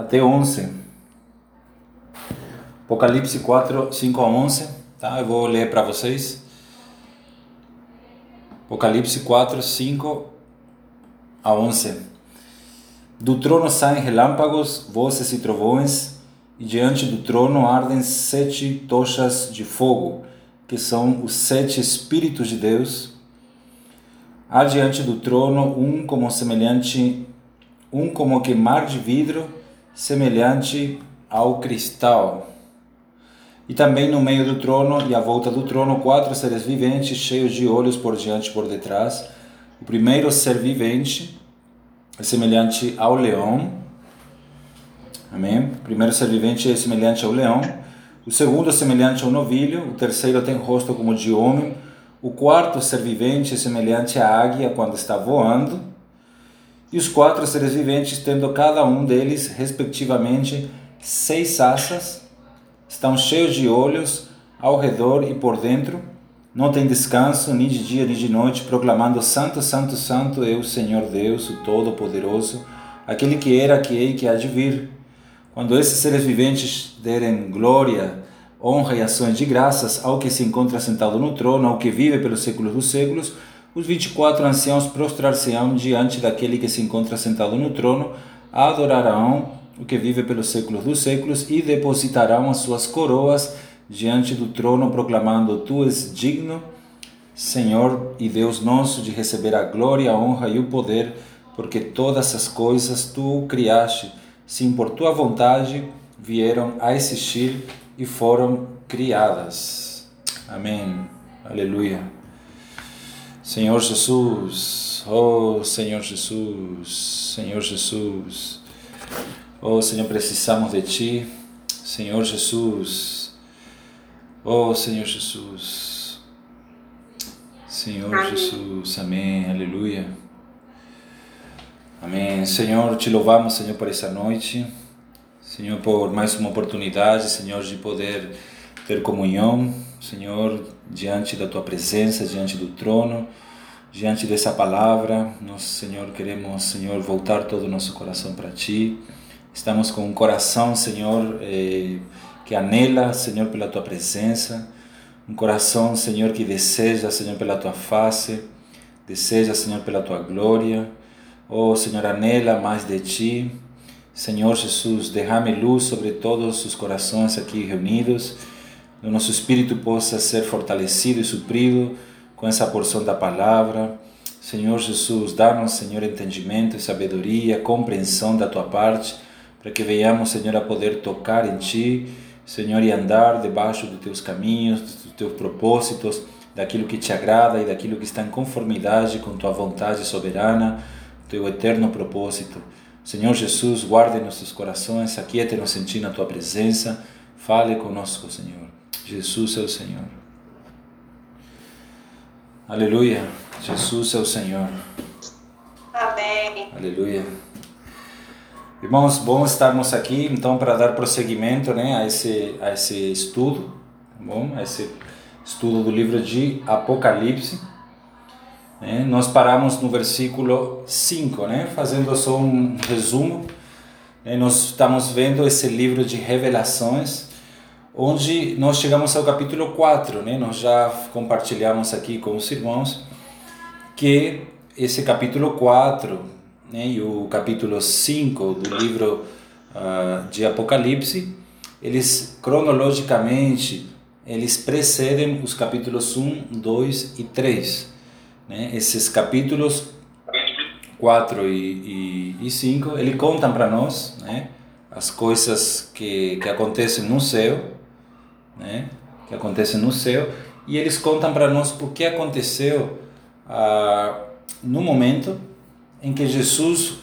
até 11. Apocalipse 4, 5 a 11. Tá? Eu vou ler para vocês. Apocalipse 4, 5 a 11. Do trono saem relâmpagos, vozes e trovões, e diante do trono ardem sete tochas de fogo, que são os sete Espíritos de Deus. Há diante do trono um como semelhante, um como que mar de vidro, semelhante ao cristal. E também no meio do trono e à volta do trono, quatro seres viventes, cheios de olhos por diante e por detrás. O primeiro ser vivente é semelhante ao leão. Amém? O primeiro ser vivente é semelhante ao leão. O segundo é semelhante ao novilho. O terceiro tem rosto como de homem. O quarto ser vivente é semelhante à águia quando está voando. E os quatro seres viventes, tendo cada um deles, respectivamente, seis asas estão cheios de olhos ao redor e por dentro, não tem descanso nem de dia nem de noite, proclamando: Santo, Santo, Santo é o Senhor Deus, o Todo-Poderoso, aquele que era, que é e que há de vir. Quando esses seres viventes derem glória, honra e ações de graças ao que se encontra sentado no trono, ao que vive pelos séculos dos séculos, os 24 anciãos prostrar-se-ão diante daquele que se encontra sentado no trono, adorarão o que vive pelos séculos dos séculos, e depositarão as suas coroas diante do trono, proclamando: Tu és digno, Senhor e Deus nosso, de receber a glória, a honra e o poder, porque todas as coisas tu criaste, sim, por tua vontade vieram a existir e foram criadas. Amém. Aleluia. Senhor Jesus, oh Senhor Jesus, Senhor Jesus. Oh Senhor, precisamos de Ti, Senhor Jesus. Oh Senhor Jesus. Senhor amém. Jesus, amém, aleluia. Amém. Senhor, te louvamos, Senhor, por essa noite. Senhor, por mais uma oportunidade, Senhor, de poder ter comunhão, Senhor, diante da tua presença, diante do trono, diante dessa palavra. Nós, Senhor, queremos, Senhor, voltar todo o nosso coração para ti. Estamos com um coração, Senhor, eh, que anela, Senhor, pela tua presença. Um coração, Senhor, que deseja, Senhor, pela tua face. Deseja, Senhor, pela tua glória. Oh, Senhor, anela mais de ti. Senhor Jesus, derrame luz sobre todos os corações aqui reunidos. O nosso espírito possa ser fortalecido e suprido com essa porção da palavra. Senhor Jesus, dá-nos, Senhor, entendimento, sabedoria, compreensão da tua parte para que venhamos, Senhor, a poder tocar em Ti, Senhor, e andar debaixo dos Teus caminhos, dos Teus propósitos, daquilo que te agrada e daquilo que está em conformidade com Tua vontade soberana, Teu eterno propósito. Senhor Jesus, guarde nossos corações, aquiete-nos em Ti na Tua presença, fale conosco, Senhor. Jesus é o Senhor. Aleluia. Jesus é o Senhor. Amém. Aleluia. Irmãos, bom estarmos aqui então para dar prosseguimento né, a, esse, a esse estudo, tá bom? a esse estudo do livro de Apocalipse. Né? Nós paramos no versículo 5, né? fazendo só um resumo. Né? Nós estamos vendo esse livro de revelações, onde nós chegamos ao capítulo 4. Né? Nós já compartilhamos aqui com os irmãos que esse capítulo 4 né, e o capítulo 5 do livro uh, de Apocalipse, eles cronologicamente eles precedem os capítulos 1, 2 e 3. Né? Esses capítulos 4 e, e, e 5, ele contam para nós né, as coisas que, que acontecem no céu, né, que acontecem no céu, e eles contam para nós o que aconteceu ah, no momento em que Jesus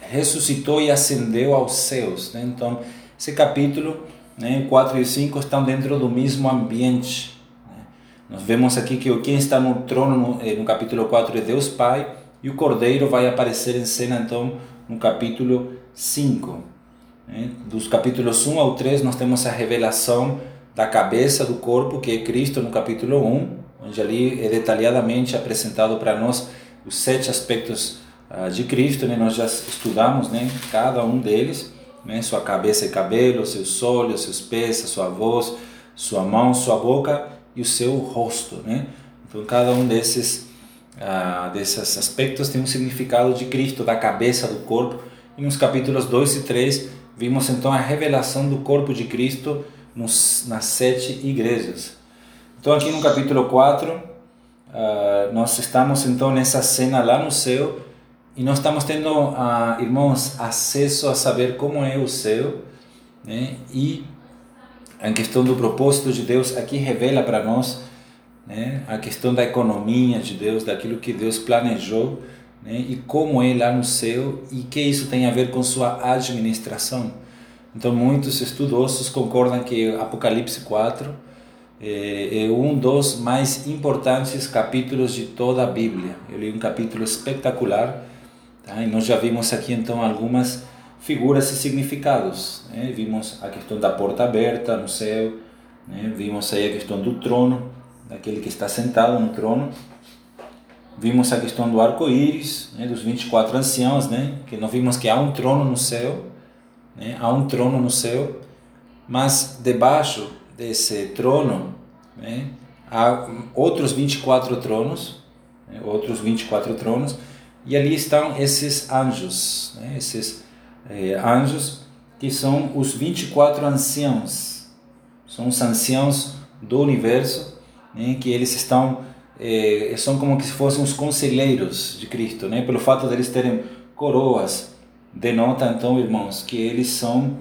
ressuscitou e ascendeu aos céus. Né? Então, esse capítulo, né, 4 e 5, estão dentro do mesmo ambiente. Né? Nós vemos aqui que quem está no trono no, eh, no capítulo 4 é Deus Pai, e o Cordeiro vai aparecer em cena, então, no capítulo 5. Né? Dos capítulos 1 ao 3, nós temos a revelação da cabeça do corpo, que é Cristo, no capítulo 1, onde ali é detalhadamente apresentado para nós os sete aspectos ah, de Cristo, né? nós já estudamos né? cada um deles, né? sua cabeça e cabelo, seus olhos, seus pés, sua voz, sua mão, sua boca e o seu rosto. Né? Então, cada um desses, ah, desses aspectos tem um significado de Cristo, da cabeça, do corpo. E nos capítulos 2 e 3, vimos então a revelação do corpo de Cristo nos, nas sete igrejas. Então, aqui no capítulo 4, ah, nós estamos então nessa cena lá no céu e nós estamos tendo, uh, irmãos, acesso a saber como é o céu, né? E a questão do propósito de Deus aqui revela para nós né? a questão da economia de Deus, daquilo que Deus planejou né? e como é lá no céu e que isso tem a ver com sua administração. Então, muitos estudiosos concordam que Apocalipse 4 é, é um dos mais importantes capítulos de toda a Bíblia. Eu li um capítulo espetacular Tá? E nós já vimos aqui então algumas figuras e significados. Né? Vimos a questão da porta aberta no céu, né? vimos aí a questão do trono, daquele que está sentado no trono. Vimos a questão do arco-íris, né? dos 24 anciãos, né? que nós vimos que há um trono no céu, né? há um trono no céu, mas debaixo desse trono né? há outros 24 tronos, né? outros 24 tronos, e ali estão esses anjos, né? esses eh, anjos que são os 24 anciãos. São os anciãos do universo, né? que eles estão, eh, são como se fossem os conselheiros de Cristo, né? pelo fato de eles terem coroas, denota então, irmãos, que eles são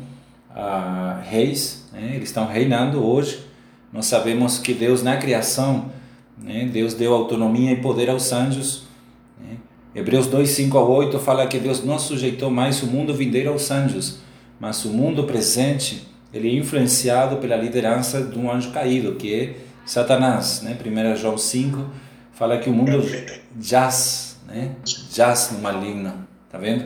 ah, reis, né? eles estão reinando hoje. Nós sabemos que Deus, na criação, né? Deus deu autonomia e poder aos anjos Hebreus 2, 5 a 8 fala que Deus não sujeitou mais o mundo vindouro aos anjos, mas o mundo presente ele é influenciado pela liderança de um anjo caído, que é Satanás. Né? 1 João 5 fala que o mundo jaz, né? jaz no maligno. Tá vendo?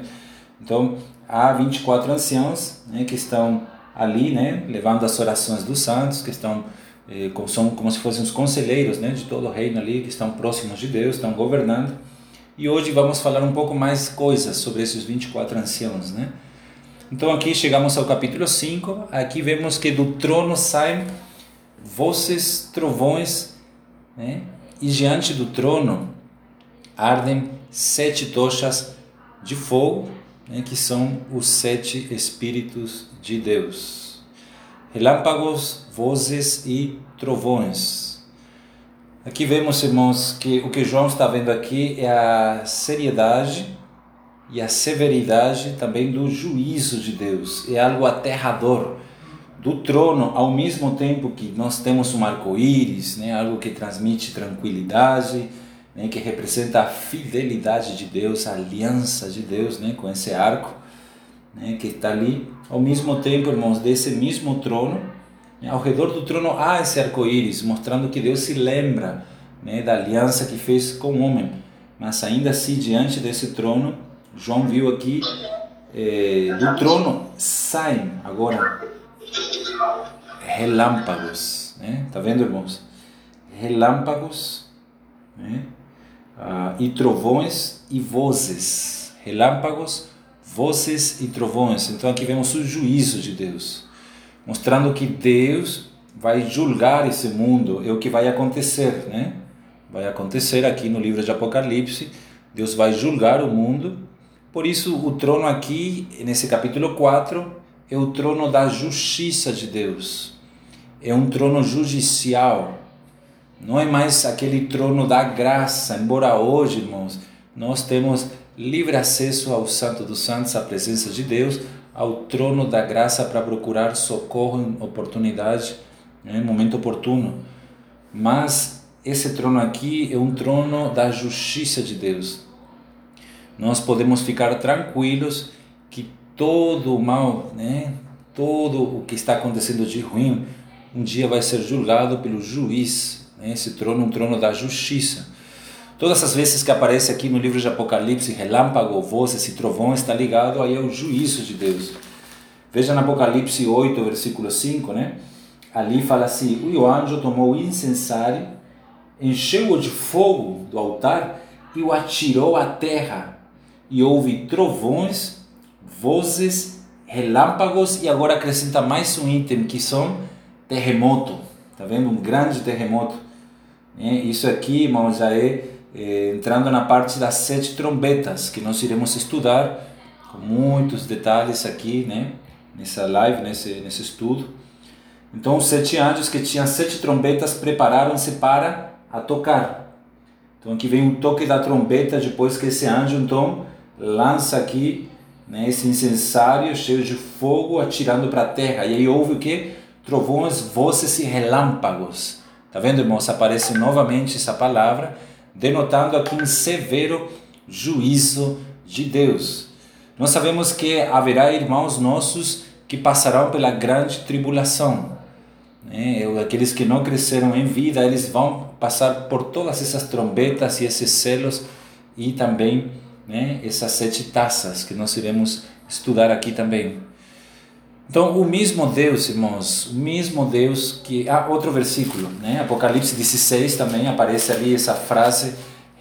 Então, há 24 anciãos né, que estão ali, né, levando as orações dos santos, que estão eh, são como se fossem os conselheiros né, de todo o reino ali, que estão próximos de Deus, estão governando. E hoje vamos falar um pouco mais coisas sobre esses 24 anciãos, né? Então aqui chegamos ao capítulo 5, aqui vemos que do trono saem vozes, trovões, né? E diante do trono ardem sete tochas de fogo, né? que são os sete espíritos de Deus. Relâmpagos, vozes e trovões. Aqui vemos, irmãos, que o que João está vendo aqui é a seriedade e a severidade também do juízo de Deus. É algo aterrador. Do trono, ao mesmo tempo que nós temos um arco-íris, né, algo que transmite tranquilidade, né, que representa a fidelidade de Deus, a aliança de Deus né, com esse arco né, que está ali. Ao mesmo tempo, irmãos, desse mesmo trono, ao redor do trono há esse arco-íris, mostrando que Deus se lembra né, da aliança que fez com o homem. Mas ainda assim, diante desse trono, João viu aqui, eh, do trono saem agora relâmpagos. Né? Tá vendo, irmãos? Relâmpagos né? Ah, e trovões e vozes. Relâmpagos, vozes e trovões. Então aqui vemos o juízo de Deus mostrando que Deus vai julgar esse mundo, é o que vai acontecer, né? Vai acontecer aqui no livro de Apocalipse, Deus vai julgar o mundo. Por isso, o trono aqui, nesse capítulo 4, é o trono da justiça de Deus. É um trono judicial. Não é mais aquele trono da graça, embora hoje, irmãos, nós temos livre acesso ao Santo dos Santos, à presença de Deus, ao trono da graça para procurar socorro em oportunidade, né, em momento oportuno. Mas esse trono aqui é um trono da justiça de Deus. Nós podemos ficar tranquilos que todo o mal, né, todo o que está acontecendo de ruim, um dia vai ser julgado pelo juiz. Né, esse trono é um trono da justiça. Todas as vezes que aparece aqui no livro de Apocalipse, relâmpago, vozes e trovões, está ligado aí ao juízo de Deus. Veja no Apocalipse 8, versículo 5, né? Ali fala assim: o anjo tomou o incensário, encheu-o de fogo do altar e o atirou à terra. E houve trovões, vozes, relâmpagos e agora acrescenta mais um item que são terremoto. Tá vendo? Um grande terremoto. É, isso aqui, irmãos, já é, é entrando na parte das sete trombetas que nós iremos estudar com muitos detalhes aqui, né? Nessa live, nesse, nesse estudo. Então, os sete anjos que tinham sete trombetas prepararam-se para a tocar. Então, aqui vem um toque da trombeta depois que esse anjo, então, lança aqui né, esse incensário cheio de fogo atirando para a terra. E aí houve o que? Trovões, vozes e relâmpagos. Tá vendo, irmãos? Aparece novamente essa palavra, denotando aqui um severo juízo de Deus. Nós sabemos que haverá irmãos nossos que passarão pela grande tribulação. Né? Aqueles que não cresceram em vida, eles vão passar por todas essas trombetas e esses selos e também né, essas sete taças que nós iremos estudar aqui também. Então, o mesmo Deus, irmãos, o mesmo Deus que. Ah, outro versículo, né? Apocalipse 16 também aparece ali essa frase: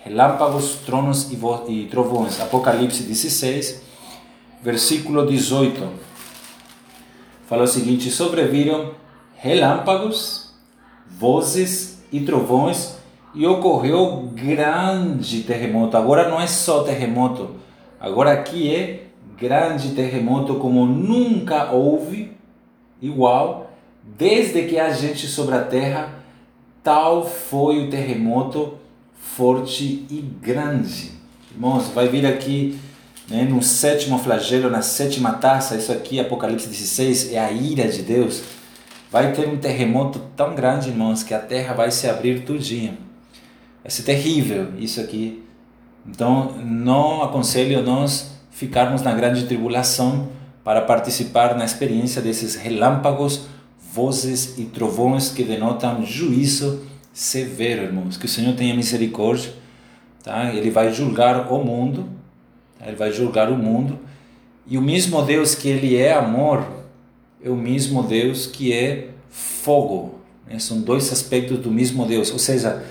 relâmpagos, tronos e, e trovões. Apocalipse 16, versículo 18. Fala o seguinte: sobreviram relâmpagos, vozes e trovões e ocorreu grande terremoto. Agora não é só terremoto, agora aqui é grande terremoto como nunca houve igual desde que há gente sobre a terra. Tal foi o terremoto forte e grande. Irmãos, vai vir aqui né, no sétimo flagelo, na sétima taça, isso aqui, Apocalipse 16, é a ira de Deus. Vai ter um terremoto tão grande, irmãos, que a terra vai se abrir tudinho. Vai ser terrível isso aqui. Então, não aconselho nós ficarmos na grande tribulação para participar na experiência desses relâmpagos, vozes e trovões que denotam juízo severo, irmãos. Que o Senhor tenha misericórdia, tá? Ele vai julgar o mundo, tá? ele vai julgar o mundo. E o mesmo Deus que ele é amor, é o mesmo Deus que é fogo. Né? São dois aspectos do mesmo Deus. Ou seja,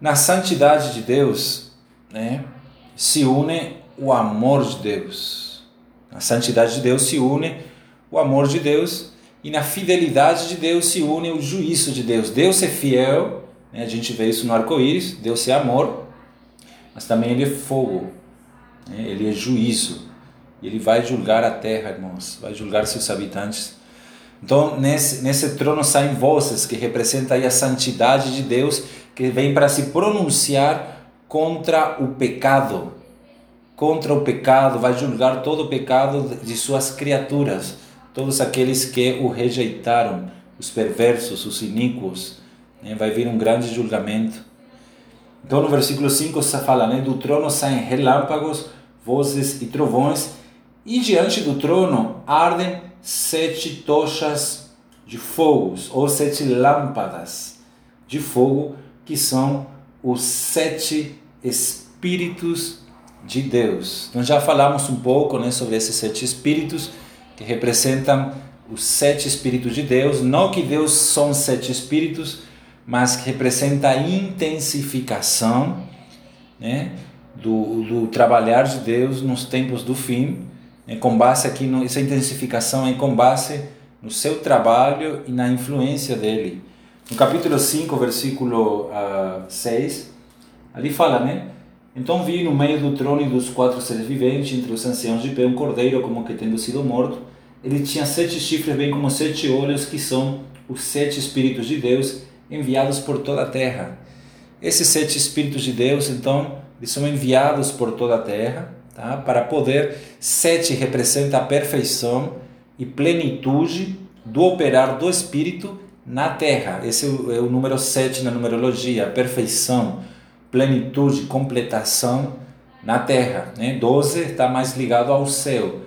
na santidade de Deus, né, se une o amor de Deus. Na santidade de Deus se une o amor de Deus e na fidelidade de Deus se une o juízo de Deus. Deus é fiel, né, a gente vê isso no arco-íris, Deus é amor, mas também Ele é fogo, né, Ele é juízo. Ele vai julgar a terra, irmãos, vai julgar seus habitantes. Então, nesse, nesse trono saem vozes que representam a santidade de Deus que vem para se pronunciar contra o pecado. Contra o pecado, vai julgar todo o pecado de suas criaturas, todos aqueles que o rejeitaram, os perversos, os iníquos. Né? Vai vir um grande julgamento. Então, no versículo 5 se fala: né? do trono saem relâmpagos, vozes e trovões, e diante do trono ardem sete tochas de fogos, ou sete lâmpadas de fogo que são os sete Espíritos de Deus. Nós já falamos um pouco né, sobre esses sete Espíritos que representam os sete Espíritos de Deus. Não que Deus são sete Espíritos, mas que representa a intensificação né, do, do trabalhar de Deus nos tempos do fim. Né, com base aqui, no, essa intensificação é com base no seu trabalho e na influência dele. No capítulo 5, versículo uh, ah, 6, ali fala, né? Então vi no meio do trono e dos quatro seres viventes, entre os anciãos de pé, um cordeiro como que tendo sido morto. Ele tinha sete chifres, bem como sete olhos, que são os sete Espíritos de Deus enviados por toda a terra. Esses sete Espíritos de Deus, então, eles são enviados por toda a terra, tá? para poder. Sete representa a perfeição e plenitude do operar do Espírito na Terra. Esse é o, é número 7 na numerologia, perfeição, plenitude, completação na Terra. Né? 12 está mais ligado ao céu.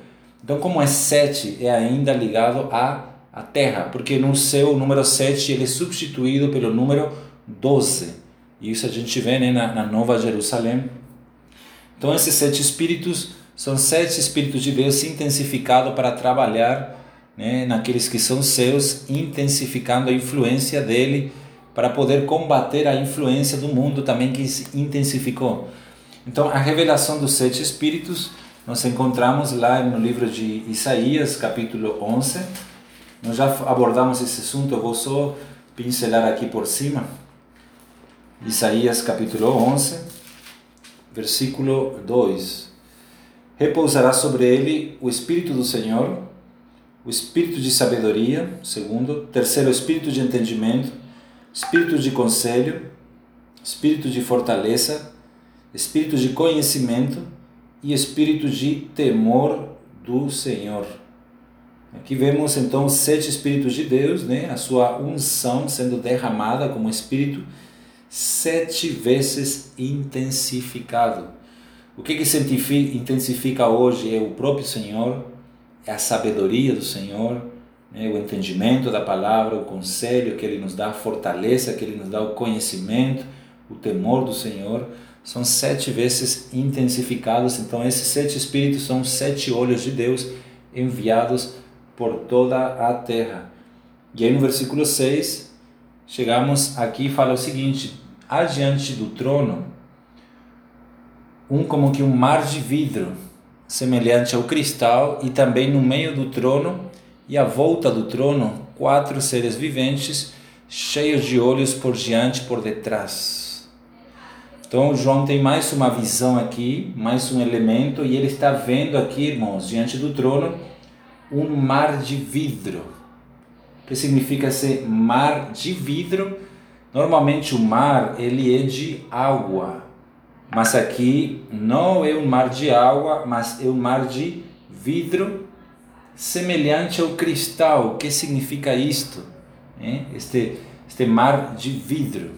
Então, como é 7, é ainda ligado à, à Terra, porque no céu o número 7 ele é substituído pelo número 12. E isso a gente vê né, na, na Nova Jerusalém. Então, esses sete espíritos são sete espíritos de Deus intensificados para trabalhar né, naqueles que são seus, intensificando a influência dele para poder combater a influência do mundo também que se intensificou. Então, a revelação dos sete espíritos nós encontramos lá no livro de Isaías, capítulo 11. Nós já abordamos esse assunto, eu vou só pincelar aqui por cima. Isaías, capítulo 11, versículo 2. Repousará sobre ele o Espírito do Senhor, o Espírito de sabedoria, segundo. Terceiro, o Espírito de entendimento, Espírito de conselho, Espírito de fortaleza, Espírito de conhecimento e espírito de temor do Senhor. Aqui vemos então os sete espíritos de Deus, né? a sua unção sendo derramada como espírito sete vezes intensificado. O que, que intensifica hoje é o próprio Senhor, é a sabedoria do Senhor, né? o entendimento da palavra, o conselho que Ele nos dá, a fortaleza que Ele nos dá, o conhecimento, o temor do Senhor são sete vezes intensificados. Então, esses sete espíritos são sete olhos de Deus enviados por toda a terra. E aí, no versículo 6, chegamos aqui e fala o seguinte: adiante do trono, um como que um mar de vidro, semelhante ao cristal, e também no meio do trono e à volta do trono, quatro seres viventes, cheios de olhos por diante e por detrás então, João tem mais uma visão aqui, mais um elemento, e ele está vendo aqui, irmãos, diante do trono, um mar de vidro. O que significa ser mar de vidro? Normalmente o mar ele é de água, mas aqui não é um mar de água, mas é um mar de vidro semelhante ao cristal. O que significa isto? Este, este mar de vidro.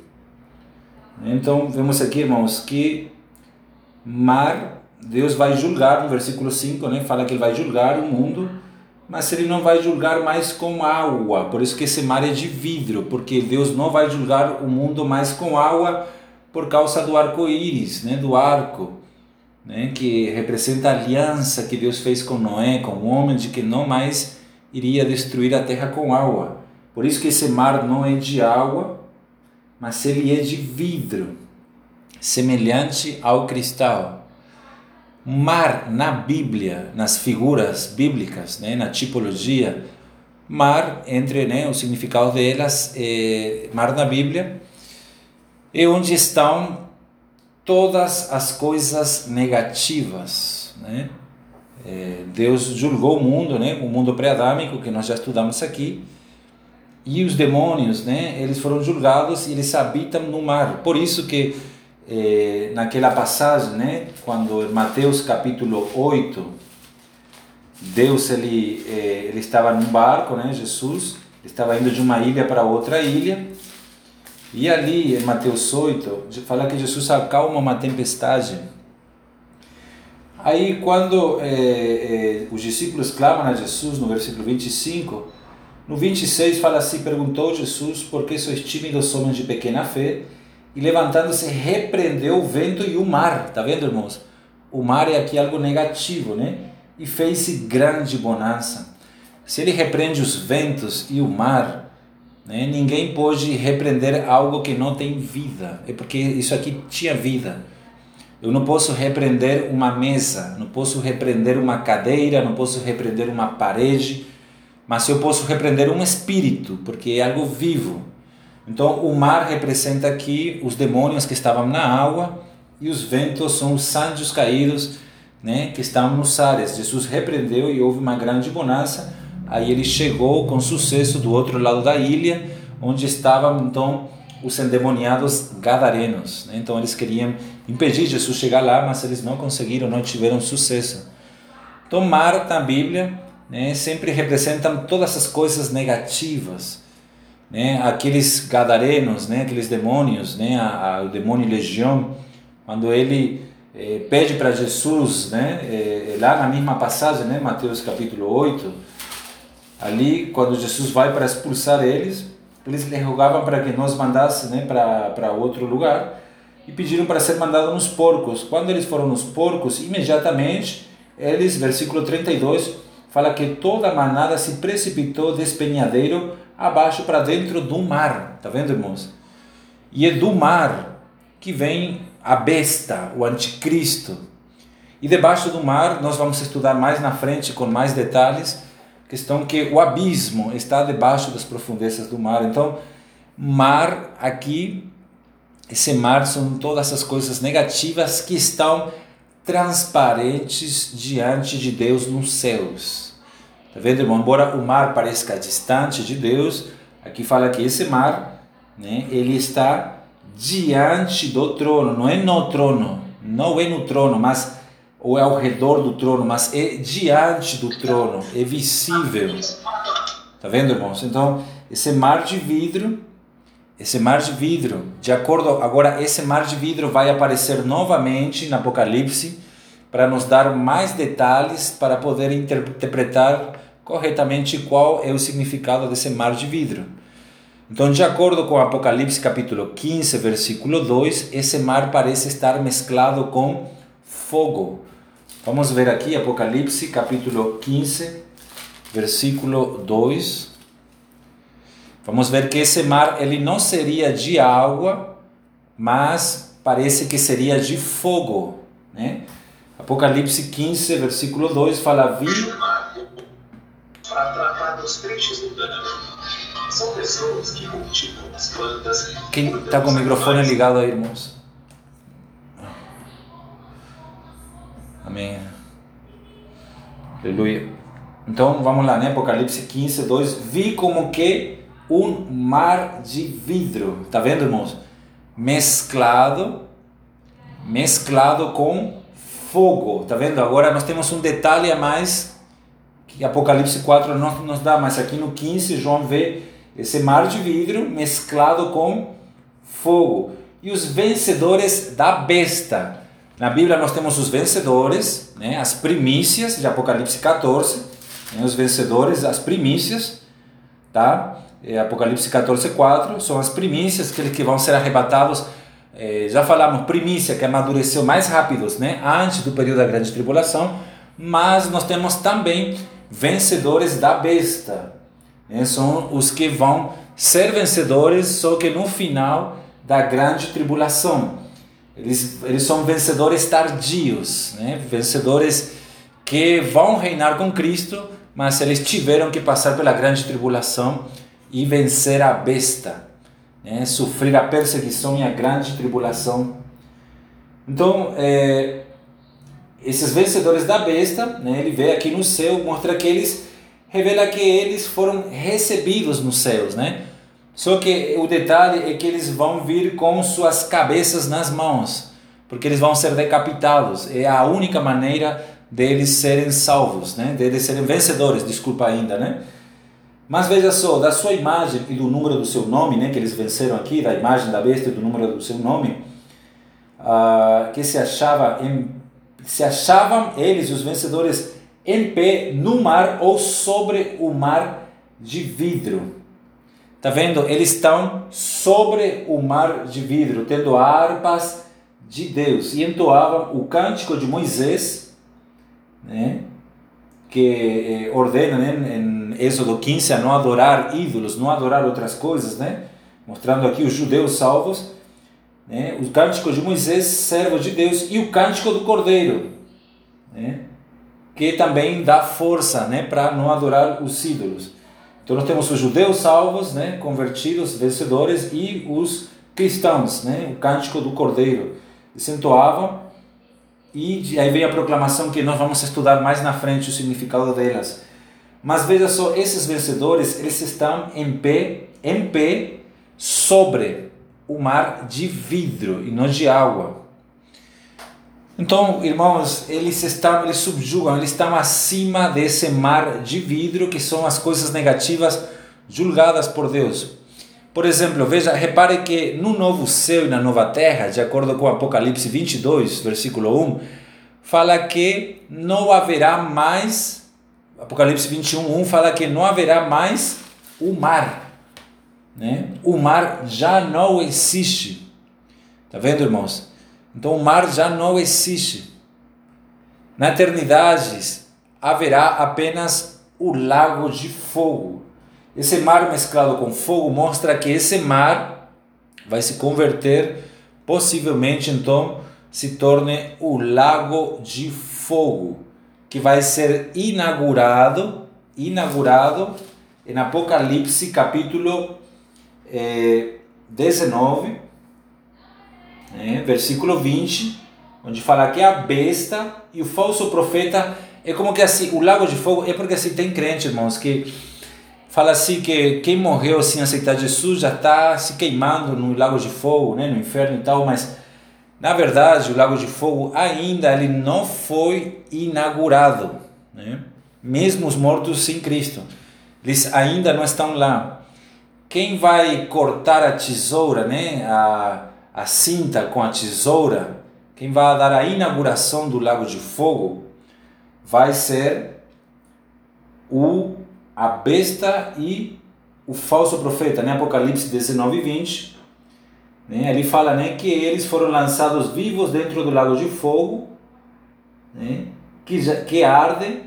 Então, vemos aqui, irmãos, que mar, Deus vai julgar, no versículo 5, né, fala que ele vai julgar o mundo, mas ele não vai julgar mais com água, por isso que esse mar é de vidro, porque Deus não vai julgar o mundo mais com água por causa do arco-íris, né, do arco, né, que representa a aliança que Deus fez com Noé, com o homem, de que não mais iria destruir a terra com água. Por isso que esse mar não é de água, mas ele é de vidro, semelhante ao cristal. Mar na Bíblia, nas figuras bíblicas, né, na tipologia, mar, entre né, o significado delas, é, mar na Bíblia, é onde estão todas as coisas negativas. Né? É, Deus julgou o mundo, né, o mundo pré-adâmico, que nós já estudamos aqui, e os demônios, né, eles foram julgados e eles habitam no mar. Por isso que eh, naquela passagem, né, quando em Mateus capítulo 8, Deus ele, eh, ele estava num barco, né, Jesus, estava indo de uma ilha para outra ilha, e ali em Mateus 8, fala que Jesus acalma uma tempestade. Aí quando eh, os discípulos clamam a Jesus, no versículo 25, no 26 fala assim: Perguntou Jesus por que sois tímidos homens de pequena fé, e levantando-se repreendeu o vento e o mar. Tá vendo, irmãos? O mar é aqui algo negativo, né? E fez-se grande bonança. Se ele repreende os ventos e o mar, né? ninguém pode repreender algo que não tem vida. É porque isso aqui tinha vida. Eu não posso repreender uma mesa, não posso repreender uma cadeira, não posso repreender uma parede mas eu posso repreender um espírito, porque é algo vivo. Então, o mar representa aqui os demônios que estavam na água e os ventos são os anjos caídos, né, que estão nos ares. Jesus repreendeu e houve uma grande bonança. Aí ele chegou com sucesso do outro lado da ilha, onde estavam então os endemoniados gadarenos. Né? Então eles queriam impedir Jesus chegar lá, mas eles não conseguiram, não tiveram sucesso. Então, mar na Bíblia né, sempre representam todas as coisas negativas. Né, aqueles gadarenos, né, aqueles demônios, né, a, a, o demônio legião, quando ele eh, pede para Jesus, né, eh, lá na mesma passagem, né, Mateus capítulo 8, ali quando Jesus vai para expulsar eles, eles lhe rogavam para que nós mandasse né, para outro lugar e pediram para ser mandado nos porcos. Quando eles foram nos porcos, imediatamente eles, versículo 32, fala que toda a manada se precipitou despenhadeiro abaixo para dentro do mar. Tá vendo, irmãos? E é do mar que vem a besta, o anticristo. E debaixo do mar, nós vamos estudar mais na frente com mais detalhes, questão que o abismo está debaixo das profundezas do mar. Então, mar aqui, esse mar são todas essas coisas negativas que estão transparentes diante de Deus nos céus. Tá vendo, irmão? Embora o mar pareça distante de Deus, aqui fala que esse mar, né, ele está diante do trono, não é no trono, não é no trono, mas ou é ao redor do trono, mas é diante do trono, é visível. Tá vendo, irmãos? Então, esse mar de vidro, esse mar de vidro, de acordo agora esse mar de vidro vai aparecer novamente no Apocalipse para nos dar mais detalhes para poder interpretar corretamente qual é o significado desse mar de vidro. Então, de acordo com Apocalipse capítulo 15, versículo 2, esse mar parece estar mesclado com fogo. Vamos ver aqui Apocalipse capítulo 15, versículo 2. Vamos ver que esse mar ele não seria de água, mas parece que seria de fogo, né? Apocalipse 15, versículo 2 fala: Vi para tratar dos peixes do. São pessoas que cultivam as plantas. Quem está com o microfone ligado aí, irmãos? Amém. Aleluia. Então vamos lá, né? Apocalipse 15, 2. Vi como que um mar de vidro. Tá vendo, irmãos? Mesclado, mesclado com fogo. Tá vendo? Agora nós temos um detalhe a mais que Apocalipse 4 não nos dá, mas aqui no 15 João vê esse mar de vidro mesclado com fogo. E os vencedores da besta. Na Bíblia nós temos os vencedores, né, as primícias de Apocalipse 14, né, os vencedores, as primícias, tá? Apocalipse 14, 4, são as primícias, aqueles que vão ser arrebatados. É, já falamos primícia, que amadureceu mais rápidos, né, antes do período da grande tribulação, mas nós temos também vencedores da besta. Né, são os que vão ser vencedores, só que no final da grande tribulação. Eles, eles são vencedores tardios, né? vencedores que vão reinar com Cristo, mas eles tiveram que passar pela grande tribulação e vencer a besta, né? sofrer a perseguição e a grande tribulação. Então, é, esses vencedores da besta, né? ele vê aqui no céu, mostra que eles, revela que eles foram recebidos nos céus, né? Só que o detalhe é que eles vão vir com suas cabeças nas mãos, porque eles vão ser decapitados. É a única maneira deles serem salvos, né? Deles serem vencedores, desculpa ainda, né? Mas veja só, da sua imagem e do número do seu nome, né, que eles venceram aqui, da imagem da besta e do número do seu nome, uh, que se achava em, se achavam eles os vencedores em pé no mar ou sobre o mar de vidro. Tá vendo? Eles estão sobre o mar de vidro, tendo harpas de Deus. E entoavam o cântico de Moisés, né? que eh, ordena né, em Êxodo 15 a não adorar ídolos, não adorar outras coisas, né? mostrando aqui os judeus salvos. Né? O cântico de Moisés, servo de Deus, e o cântico do Cordeiro, né? que também dá força né, para não adorar os ídolos. Então nós temos os judeus salvos, né, convertidos, vencedores, e os cristãos, né, o cântico do Cordeiro. Eles entoavam, e aí vem a proclamação que nós vamos estudar mais na frente o significado delas. Mas veja só, esses vencedores, eles estão em pé, em pé sobre o mar de vidro e não de água. Então, irmãos, eles estão, eles subjugam, eles estão acima desse mar de vidro que são as coisas negativas julgadas por Deus. Por exemplo, veja, repare que no novo céu e na nova terra, de acordo com Apocalipse 22, versículo 1, fala que não haverá mais, Apocalipse 21, 1 fala que não haverá mais o mar. Né? O mar já não existe. Tá vendo, irmãos? Então o mar já não existe. Na eternidade haverá apenas o lago de fogo. Esse mar mesclado com fogo mostra que esse mar vai se converter, possivelmente então se torne o lago de fogo que vai ser inaugurado, inaugurado em Apocalipse capítulo eh, 19, né, versículo 20, onde fala que a besta e o falso profeta é como que assim, o lago de fogo, é porque assim tem crente, irmãos, que fala assim que quem morreu sem aceitar Jesus já está se queimando no lago de fogo, né, no inferno e tal, mas na verdade o lago de fogo ainda ele não foi inaugurado, né? mesmo os mortos sem Cristo, eles ainda não estão lá. Quem vai cortar a tesoura, né, a, a cinta com a tesoura, quem vai dar a inauguração do lago de fogo, vai ser o a besta e o falso profeta, né? Apocalipse 19 e 20. Né? Ali fala né, que eles foram lançados vivos dentro do lago de fogo, né? que, que arde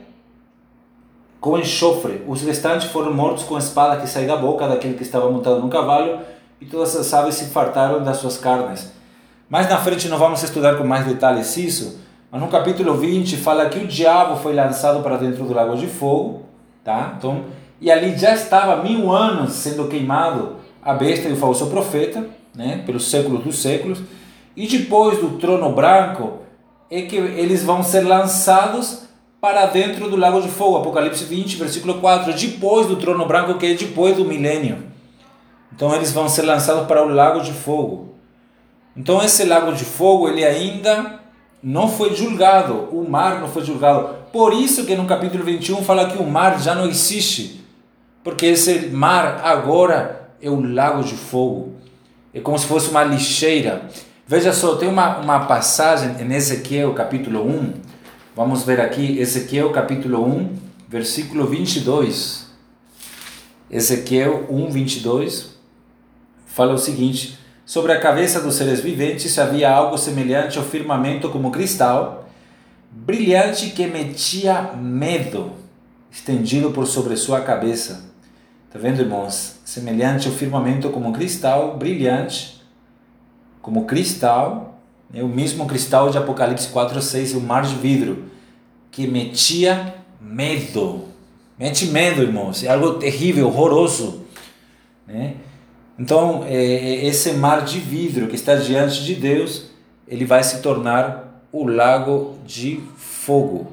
com enxofre. Os restantes foram mortos com a espada que saiu da boca daquele que estava montado no cavalo, e todas as aves se fartaram das suas carnes. Mais na frente não vamos estudar com mais detalhes isso, mas no capítulo 20 fala que o diabo foi lançado para dentro do lago de fogo, tá? Então, e ali já estava mil anos sendo queimado a besta e o falso profeta, né? Pelos séculos dos séculos. E depois do trono branco é que eles vão ser lançados para dentro do lago de fogo, Apocalipse 20, versículo 4, depois do trono branco, que é depois do milênio. Então eles vão ser lançados para o lago de fogo. Então esse lago de fogo, ele ainda não foi julgado, o mar não foi julgado. Por isso que no capítulo 21 fala que o mar já não existe, porque esse mar agora é o lago de fogo. É como se fosse uma lixeira. Veja só, tem uma, uma passagem em Ezequiel capítulo 1. Vamos ver aqui, Ezequiel capítulo 1, versículo 22. Ezequiel 1, 22 fala o seguinte: Sobre a cabeça dos seres viventes havia algo semelhante ao firmamento como cristal, brilhante que metia medo, estendido por sobre sua cabeça. Está vendo, irmãos? Semelhante ao firmamento como cristal, brilhante, como cristal, né? o mesmo cristal de Apocalipse 4, 6, o mar de vidro, que metia medo. Mete medo, irmãos, é algo terrível, horroroso. Né? Então, é, é, esse mar de vidro que está diante de Deus, ele vai se tornar o lago de fogo.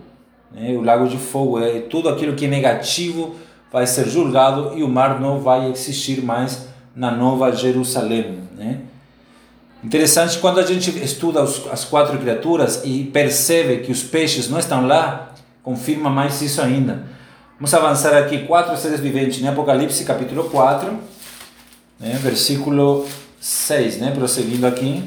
Né? O lago de fogo é tudo aquilo que é negativo vai ser julgado e o mar não vai existir mais na Nova Jerusalém. Né? Interessante quando a gente estuda os, as quatro criaturas e percebe que os peixes não estão lá, confirma mais isso ainda. Vamos avançar aqui, quatro seres viventes, em Apocalipse capítulo 4 né? versículo 6, né? prosseguindo aqui.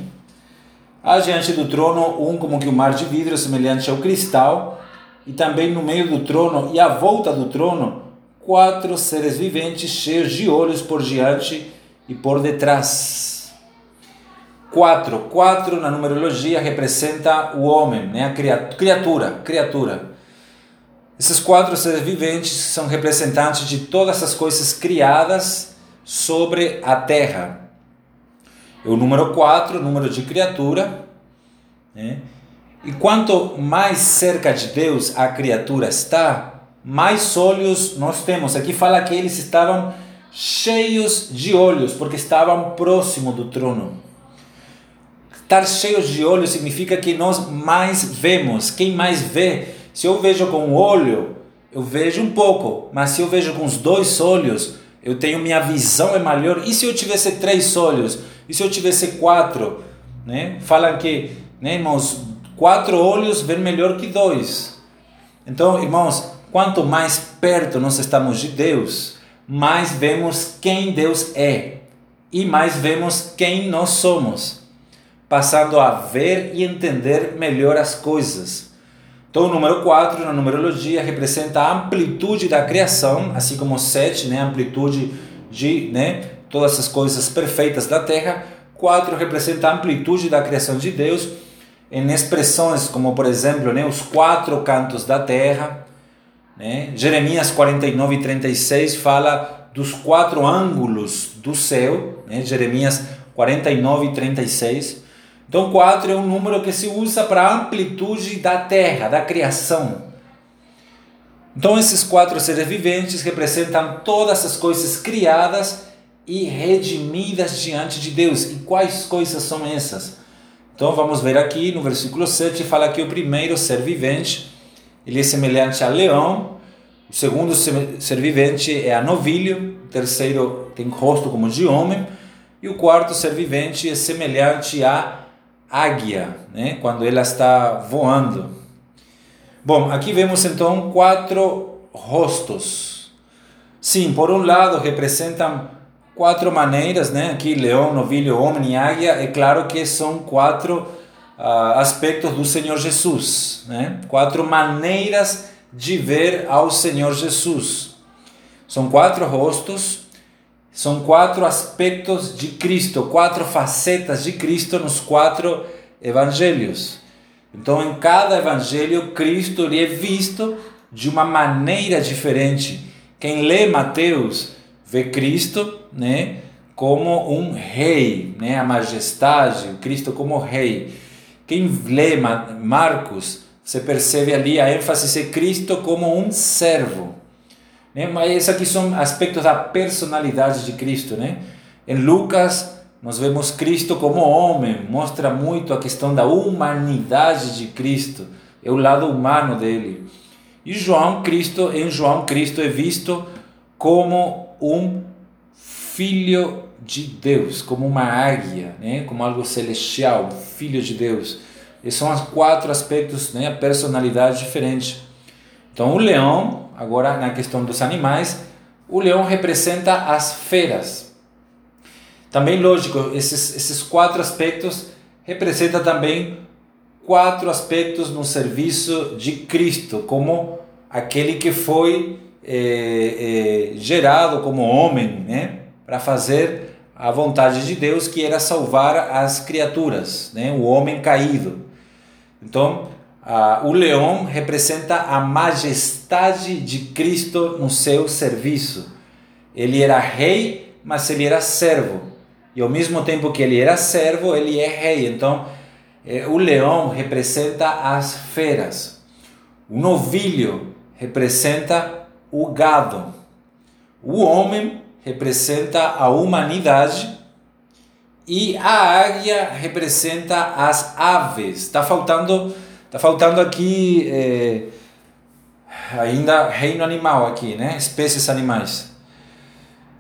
Há diante do trono um como que um mar de vidro semelhante ao cristal, e também no meio do trono e à volta do trono, quatro seres viventes cheios de olhos por diante e por detrás. Quatro, quatro na numerologia representa o homem, né? a criatura, criatura. Esses quatro seres viventes são representantes de todas as coisas criadas sobre a terra. O número 4, número de criatura. Né? E quanto mais cerca de Deus a criatura está, mais olhos nós temos. Aqui fala que eles estavam cheios de olhos, porque estavam próximo do trono. Estar cheios de olhos significa que nós mais vemos. Quem mais vê? Se eu vejo com um olho, eu vejo um pouco, mas se eu vejo com os dois olhos, eu tenho minha visão é maior. E se eu tivesse três olhos? E se eu tivesse quatro? Né? Falam que, né, irmãos, quatro olhos vêem melhor que dois. Então, irmãos, quanto mais perto nós estamos de Deus, mais vemos quem Deus é e mais vemos quem nós somos, passando a ver e entender melhor as coisas. Então, o número 4 na numerologia representa a amplitude da criação, assim como o 7, né, a amplitude de né, todas as coisas perfeitas da Terra. 4 representa a amplitude da criação de Deus em expressões como, por exemplo, né, os quatro cantos da terra. Né? Jeremias 49 e 36 fala dos quatro ângulos do céu. Né? Jeremias 49 e 36. Então 4 é um número que se usa para a amplitude da terra, da criação. Então esses quatro seres viventes representam todas as coisas criadas e redimidas diante de Deus. E quais coisas são essas? Então vamos ver aqui no versículo 7, fala que o primeiro ser vivente, ele é semelhante a leão, o segundo ser vivente é a novilho, o terceiro tem rosto como de homem, e o quarto ser vivente é semelhante a águia, né? quando ela está voando. Bom, aqui vemos então quatro rostos. Sim, por um lado representam quatro maneiras, né? Aqui leão, novilho, homem e águia. É claro que são quatro uh, aspectos do Senhor Jesus, né? Quatro maneiras de ver ao Senhor Jesus. São quatro rostos são quatro aspectos de Cristo, quatro facetas de Cristo nos quatro evangelhos. Então, em cada evangelho, Cristo ele é visto de uma maneira diferente. Quem lê Mateus vê Cristo, né, como um rei, né, a majestade, Cristo como rei. Quem lê Marcos, você percebe ali a ênfase de Cristo como um servo. Né? Mas esses aqui são aspectos da personalidade de Cristo. Né? Em Lucas, nós vemos Cristo como homem, mostra muito a questão da humanidade de Cristo, é o lado humano dele. E João Cristo, em João Cristo é visto como um filho de Deus, como uma águia, né? como algo celestial, filho de Deus. Esses são os quatro aspectos, né? a personalidade diferente. Então, o leão agora na questão dos animais, o leão representa as feras. Também, lógico, esses, esses quatro aspectos representam também quatro aspectos no serviço de Cristo, como aquele que foi é, é, gerado como homem, né, para fazer a vontade de Deus, que era salvar as criaturas, né, o homem caído. Então, ah, o leão representa a majestade de Cristo no seu serviço. Ele era rei, mas ele era servo. E ao mesmo tempo que ele era servo, ele é rei. Então, eh, o leão representa as feras. O novilho representa o gado. O homem representa a humanidade e a águia representa as aves. Está faltando Tá faltando aqui é, ainda reino animal aqui, né? Espécies animais.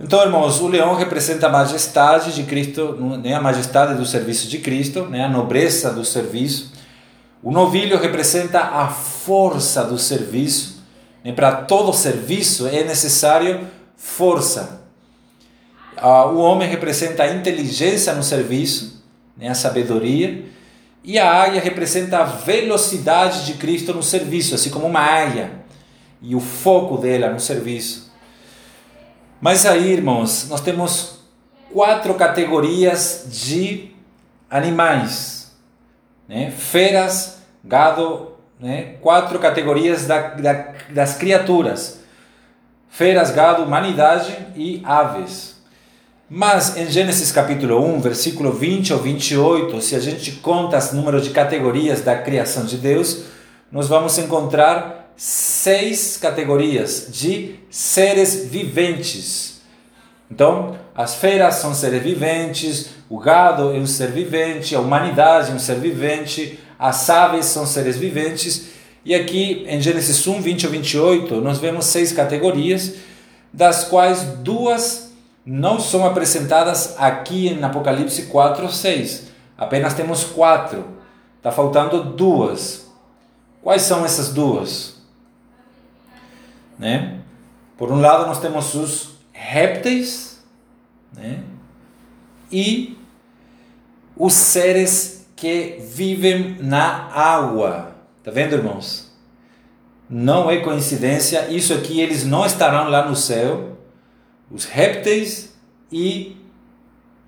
Então, irmãos, o leão representa a majestade de Cristo, né? a majestade do serviço de Cristo, né? a nobreza do serviço. O novilho representa a força do serviço. Né? Para todo serviço é necessário força. O homem representa a inteligência no serviço, né? a sabedoria. E a águia representa a velocidade de Cristo no serviço, assim como uma águia, e o foco dela no serviço. Mas aí, irmãos, nós temos quatro categorias de animais, né? feras, gado, né? quatro categorias da, da, das criaturas: feras, gado, humanidade e aves. Mas em Gênesis capítulo 1, versículo 20 ao 28, se a gente conta os números de categorias da criação de Deus, nós vamos encontrar seis categorias de seres viventes. Então, as feras são seres viventes, o gado é um ser vivente, a humanidade é um ser vivente, as aves são seres viventes. E aqui em Gênesis 1, 20 ao 28, nós vemos seis categorias, das quais duas não são apresentadas aqui em Apocalipse 4 6. Apenas temos quatro. Está faltando duas. Quais são essas duas? Né? Por um lado, nós temos os répteis né? e os seres que vivem na água. Tá vendo, irmãos? Não é coincidência. Isso aqui, eles não estarão lá no céu os répteis e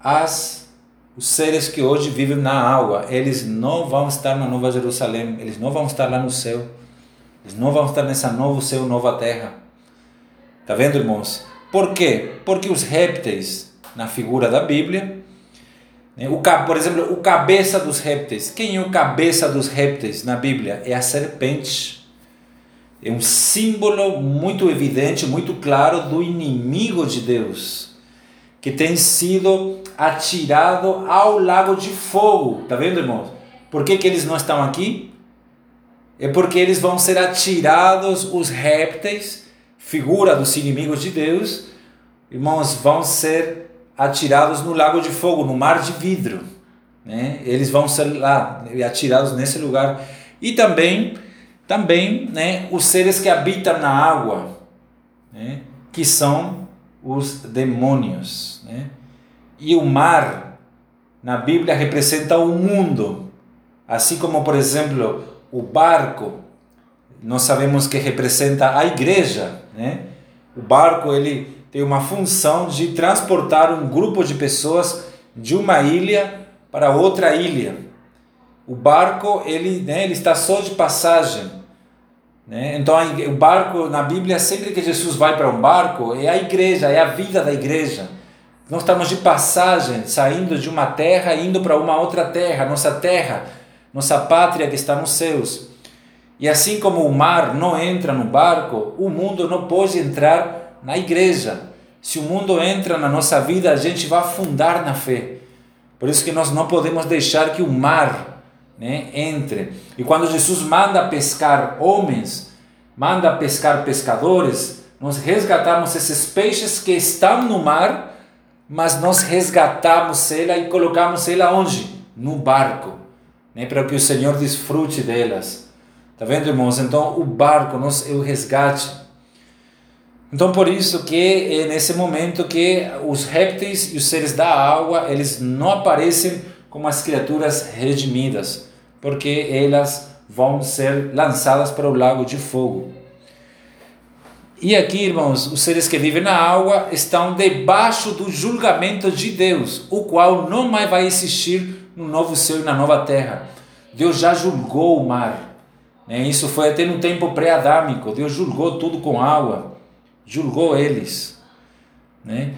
as os seres que hoje vivem na água, eles não vão estar na Nova Jerusalém, eles não vão estar lá no céu. Eles não vão estar nessa novo céu, nova terra. Tá vendo, irmãos? Por quê? Porque os répteis, na figura da Bíblia, Né? O, por exemplo, o cabeça dos répteis. Quem é o cabeça dos répteis na Bíblia? É a serpente. É um símbolo muito evidente, muito claro do inimigo de Deus, que tem sido atirado ao lago de fogo. Tá vendo, irmãos? Por que, que eles não estão aqui? É porque eles vão ser atirados, os répteis, figura dos inimigos de Deus, irmãos, vão ser atirados no lago de fogo, no mar de vidro. Né? Eles vão ser lá atirados nesse lugar. E também, também né, os seres que habitam na água, né, que são os demônios. Né? E o mar, na Bíblia, representa o mundo. Assim como, por exemplo, o barco, nós sabemos que representa a igreja, né? O barco ele tem uma função de transportar um grupo de pessoas de uma ilha para outra ilha. O barco ele, né, ele está só de passagem. Né? Então o barco na Bíblia sempre que Jesus vai para um barco é a igreja, é a vida da igreja. Nós estamos de passagem, saindo de uma terra indo para uma outra terra, nossa terra nossa pátria que está nos céus. E assim como o mar não entra no barco, o mundo não pode entrar na igreja. Se o mundo entra na nossa vida, a gente vai afundar na fé. Por isso que nós não podemos deixar que o mar né, entre. E quando Jesus manda pescar homens, manda pescar pescadores, nós resgatamos esses peixes que estão no mar, mas nós resgatamos ela e colocamos ela onde? No barco né, para que o Senhor desfrute delas. Tá vendo, irmãos? Então, o barco é o resgate. Então, por isso que é nesse momento que os répteis e os seres da água, eles não aparecem como as criaturas redimidas, porque elas vão ser lançadas para o lago de fogo. E aqui, irmãos, os seres que vivem na água estão debaixo do julgamento de Deus, o qual não mais vai existir no novo céu e na nova terra. Deus já julgou o mar. Né? Isso foi até no tempo pré-adâmico. Deus julgou tudo com água. Julgou eles. Né?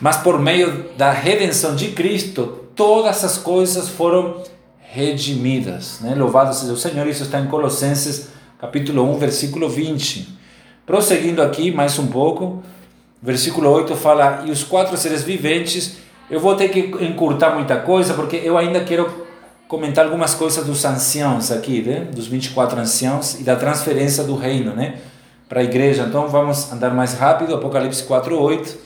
Mas por meio da redenção de Cristo, todas essas coisas foram redimidas. Né? Louvado seja o Senhor. Isso está em Colossenses capítulo 1, versículo 20. Prosseguindo aqui mais um pouco, versículo 8 fala: E os quatro seres viventes eu vou ter que encurtar muita coisa, porque eu ainda quero comentar algumas coisas dos anciãos aqui, né? dos 24 anciãos e da transferência do reino né? para a igreja. Então vamos andar mais rápido. Apocalipse 4, 8.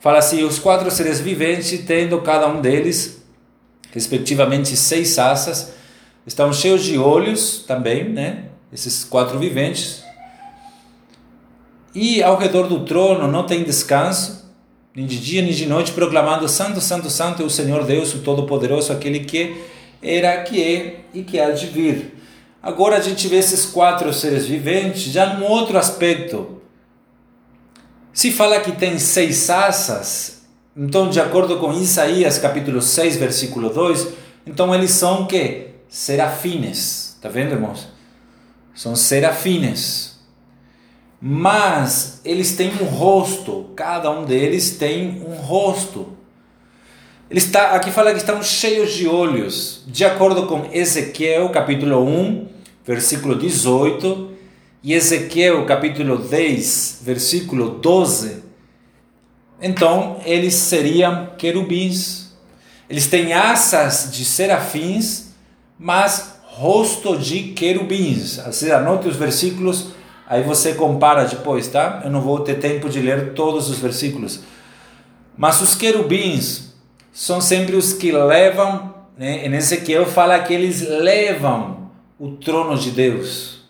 Fala assim: os quatro seres viventes, tendo cada um deles, respectivamente, seis asas, estão cheios de olhos também, né? Esses quatro viventes. E ao redor do trono não tem descanso nem de dia nem de noite, proclamando: Santo, Santo, Santo é o Senhor Deus, o Todo-Poderoso, aquele que era, que é e que há de vir. Agora a gente vê esses quatro seres viventes já num outro aspecto. Se fala que tem seis asas, então, de acordo com Isaías capítulo 6, versículo 2, então eles são que? Serafines. Tá vendo, irmãos? São serafines mas eles têm um rosto, cada um deles tem um rosto. Ele está, aqui fala que estão cheios de olhos, de acordo com Ezequiel capítulo 1, versículo 18, e Ezequiel capítulo 10, versículo 12. Então, eles seriam querubins. Eles têm asas de serafins, mas rosto de querubins. Assim, anote os versículos Aí você compara depois, tá? Eu não vou ter tempo de ler todos os versículos. Mas os querubins são sempre os que levam, né? em Ezequiel fala que eles levam o trono de Deus.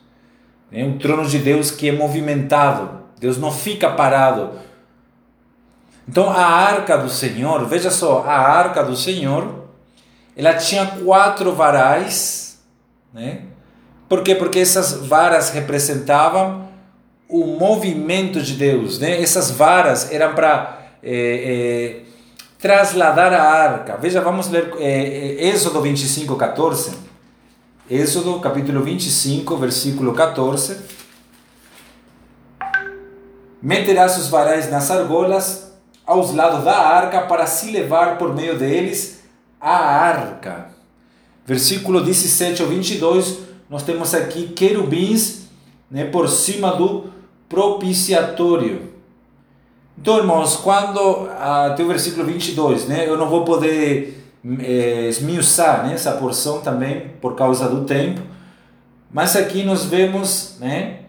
Né? Um trono de Deus que é movimentado. Deus não fica parado. Então a arca do Senhor, veja só, a arca do Senhor, ela tinha quatro varais, né? Por quê? Porque essas varas representavam o movimento de Deus. Né? Essas varas eram para é, é, trasladar a arca. Veja, vamos ler é, Êxodo 25, 14. Êxodo capítulo 25, versículo 14. Meterás os varais nas argolas aos lados da arca para se levar por meio deles a arca. Versículo 17 ao 22, nós temos aqui querubins né, por cima do propiciatório. Então, irmãos, quando até o versículo 22, né, eu não vou poder é, esmiuçar né, essa porção também por causa do tempo, mas aqui nós vemos né,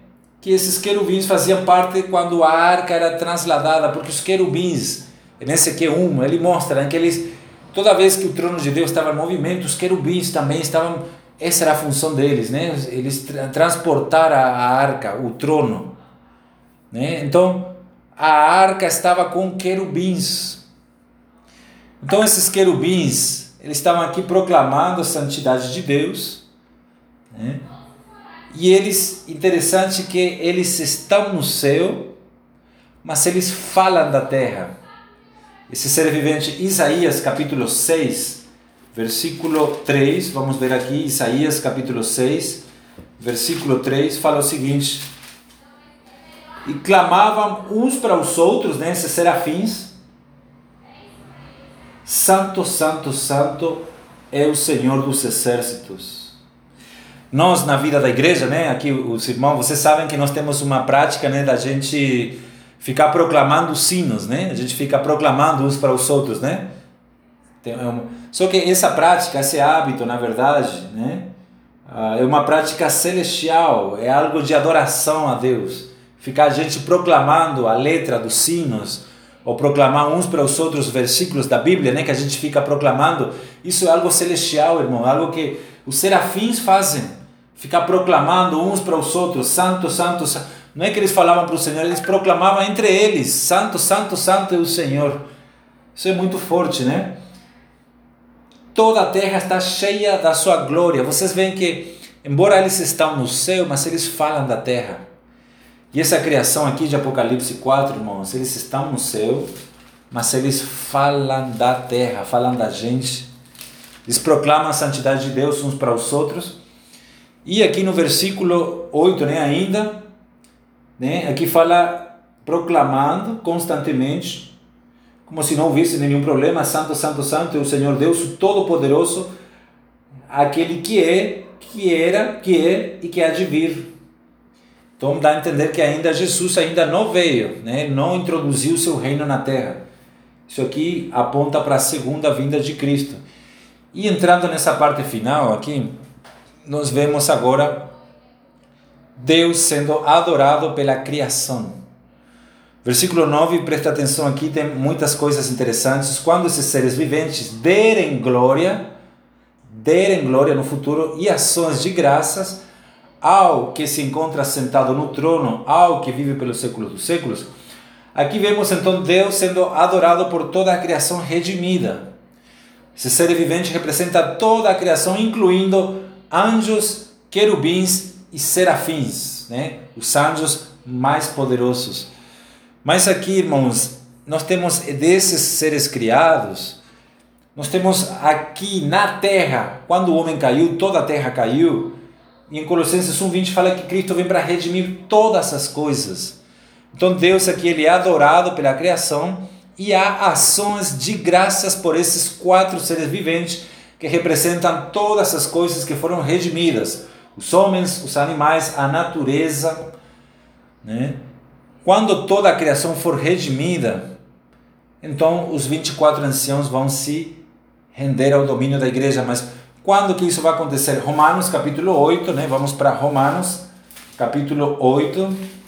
que esses querubins faziam parte quando a arca era trasladada, porque os querubins, nesse Q1, ele mostra né, que eles, toda vez que o trono de Deus estava em movimento, os querubins também estavam, essa era a função deles, né? eles transportar a arca, o trono. Né? Então, a arca estava com querubins. Então, esses querubins, eles estavam aqui proclamando a santidade de Deus, né? E eles, interessante que eles estão no céu, mas eles falam da terra. Esse ser vivente, Isaías capítulo 6, versículo 3, vamos ver aqui, Isaías capítulo 6, versículo 3, fala o seguinte: E clamavam uns para os outros, né, esses serafins, Santo, Santo, Santo é o Senhor dos exércitos nós na vida da igreja, né, aqui os irmãos, vocês sabem que nós temos uma prática, né, da gente ficar proclamando sinos, né? A gente fica proclamando uns para os outros, né? Só que essa prática, esse hábito, na verdade, né, ah, é uma prática celestial, é algo de adoração a Deus. Ficar a gente proclamando a letra dos sinos, ou proclamar uns para os outros versículos da Bíblia, né, que a gente fica proclamando, isso é algo celestial, irmão, algo que os serafins fazem ficar proclamando uns para os outros, santo, santo, santo. Não é que eles falavam para o Senhor, eles proclamavam entre eles, santo, santo, santo é o Senhor. Isso é muito forte, né? Toda a terra está cheia da sua glória. Vocês veem que, embora eles estão no céu, mas eles falam da terra. E essa criação aqui de Apocalipse 4, irmãos, eles estão no céu, mas eles falam da terra, falam da gente. Eles proclamam a santidade de Deus uns para os outros e aqui no versículo 8, né, ainda, né, aqui fala proclamando constantemente, como se não houvesse nenhum problema, Santo, Santo, Santo é o Senhor Deus, Todo-Poderoso, aquele que é, que era, que é e que há de vir. Então dá a entender que ainda Jesus ainda não veio, né? não introduziu seu reino na terra. Isso aqui aponta para a segunda vinda de Cristo. E entrando nessa parte final aqui, nós vemos agora Deus sendo adorado pela criação. Versículo 9, presta atenção aqui, tem muitas coisas interessantes. Quando esses seres viventes derem glória, derem glória no futuro e ações de graças ao que se encontra sentado no trono, ao que vive pelos séculos dos séculos, aqui vemos então Deus sendo adorado por toda a criação redimida. Esse ser vivente representa toda a criação, incluindo anjos, querubins e serafins, né? Os anjos mais poderosos. Mas aqui, irmãos, nós temos desses seres criados, nós temos aqui na terra, quando o homem caiu, toda a terra caiu. E em Colossenses 1:20 fala que Cristo vem para redimir todas as coisas. Então Deus aqui ele é adorado pela criação e há ações de graças por esses quatro seres viventes que representam todas as coisas que foram redimidas: os homens, os animais, a natureza. Né? Quando toda a criação for redimida, então os 24 anciãos vão se render ao domínio da igreja. Mas quando que isso vai acontecer? Romanos capítulo 8, né? vamos para Romanos capítulo 8.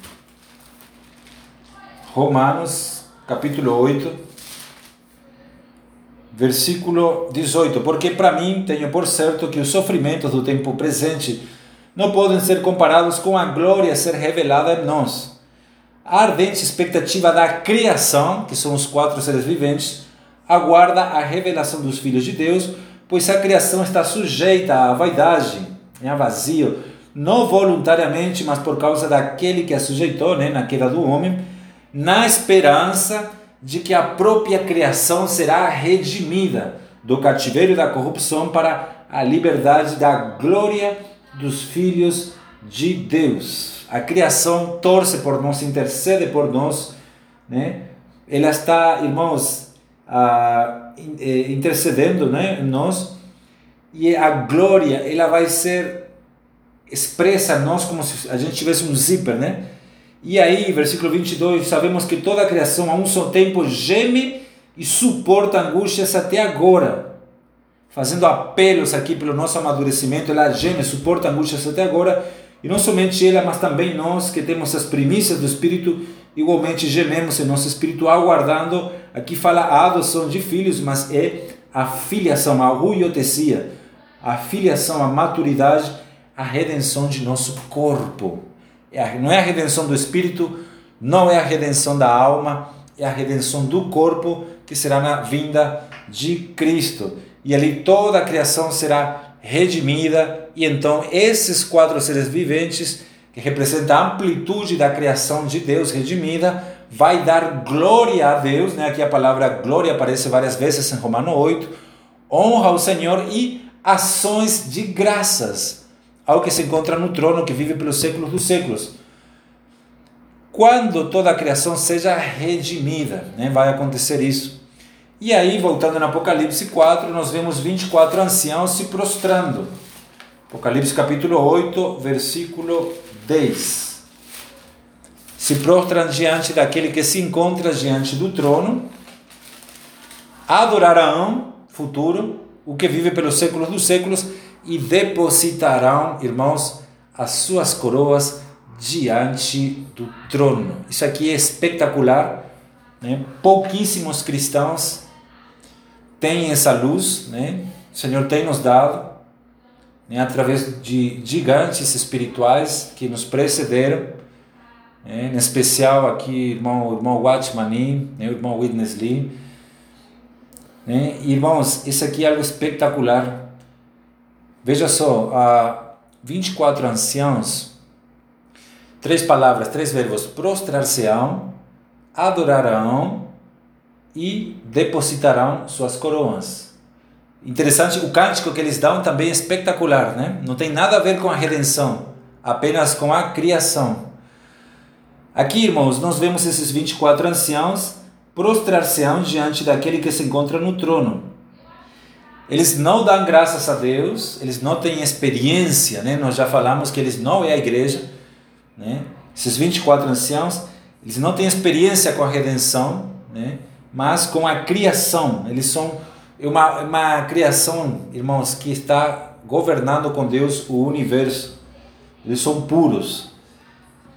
Romanos capítulo 8 versículo 18: Porque para mim tenho por certo que os sofrimentos do tempo presente não podem ser comparados com a glória a ser revelada em nós. A ardente expectativa da criação, que são os quatro seres viventes, aguarda a revelação dos filhos de Deus, pois a criação está sujeita à vaidade, a vazio, não voluntariamente, mas por causa daquele que a sujeitou, né, na queda do homem, na esperança de que a própria criação será redimida do cativeiro da corrupção para a liberdade da glória dos filhos de Deus. A criação torce por nós, intercede por nós, né? Ela está, irmãos, ah, intercedendo né, em nós, e a glória ela vai ser expressa em nós como se a gente tivesse um zíper, né? E aí, versículo 22, sabemos que toda a criação a um só tempo geme e suporta angústias até agora. Fazendo apelos aqui pelo nosso amadurecimento, ela geme, suporta angústias até agora. E não somente ela, mas também nós que temos as primícias do Espírito, igualmente gememos em nosso espírito, aguardando. Aqui fala a adoção de filhos, mas é a filiação, a ruiotesia, a filiação, a maturidade, a redenção de nosso corpo. É não é a redenção do espírito, não é a redenção da alma, é a redenção do corpo, que será na vinda de Cristo. E ali toda a criação será redimida, e então esses quatro seres viventes, que representam a amplitude da criação de Deus redimida, vai dar glória a Deus, né? aqui a palavra glória aparece várias vezes em Romano 8, honra ao Senhor e ações de graças ao que se encontra no trono que vive pelos séculos dos séculos. Quando toda a criação seja redimida, né, vai acontecer isso. E aí, voltando no Apocalipse 4, nós vemos 24 anciãos se prostrando. Apocalipse capítulo 8, versículo 10. Se prostram diante daquele que se encontra diante do trono, adorarão, futuro, o que vive pelos séculos dos séculos, e depositarão, irmãos, as suas coroas diante do trono. Isso aqui é espetacular. Né? Pouquíssimos cristãos têm essa luz, né? o Senhor tem nos dado, né? através de gigantes espirituais que nos precederam, né? em especial aqui irmão, irmão Watchmani, né? o irmão Witness Lee. Né? Irmãos, isso aqui é algo espetacular. Veja só, há 24 anciãos, três palavras, três verbos: prostrar-se-ão, adorarão e depositarão suas coroas. Interessante, o cântico que eles dão também é espetacular, né? Não tem nada a ver com a redenção, apenas com a criação. Aqui, irmãos, nós vemos esses 24 anciãos prostrar-se-ão diante daquele que se encontra no trono. Eles não dão graças a Deus, eles não têm experiência, né? Nós já falamos que eles não é a igreja, né? Esses 24 anciãos, eles não têm experiência com a redenção, né? Mas com a criação, eles são uma, uma criação, irmãos, que está governando com Deus o universo. Eles são puros.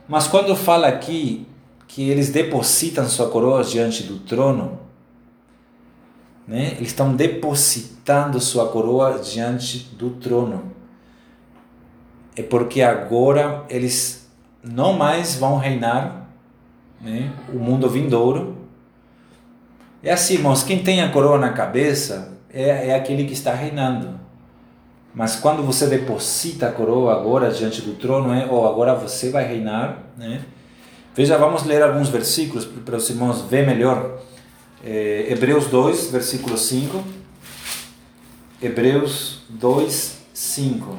Mas quando fala aqui que eles depositam sua coroa diante do trono, né? Eles estão depositando sua coroa diante do trono. É porque agora eles não mais vão reinar né? o mundo vindouro. É assim, irmãos, quem tem a coroa na cabeça é, é aquele que está reinando. Mas quando você deposita a coroa agora diante do trono, é, oh, agora você vai reinar, né? Veja, vamos ler alguns versículos para os irmãos ver melhor é, Hebreus 2, versículo 5. Hebreus 2, 5.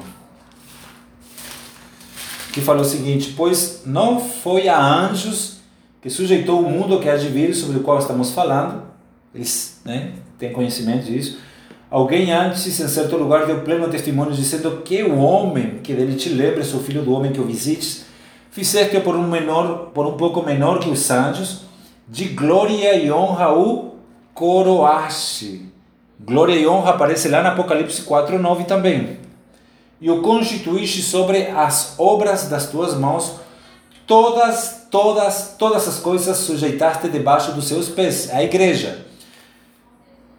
Que fala o seguinte: Pois não foi a anjos que sujeitou o mundo que há de vir, sobre o qual estamos falando, eles né, têm conhecimento disso. Alguém antes, em certo lugar, deu pleno testemunho, dizendo que o homem que dele te lembre, o filho do homem que o visites, fizeste por um menor, por um pouco menor que os anjos, de glória e honra o coroaste. Glória e honra aparece lá no Apocalipse 4, 9 também. E o constituíste sobre as obras das tuas mãos, todas, todas, todas as coisas sujeitaste debaixo dos seus pés. A igreja.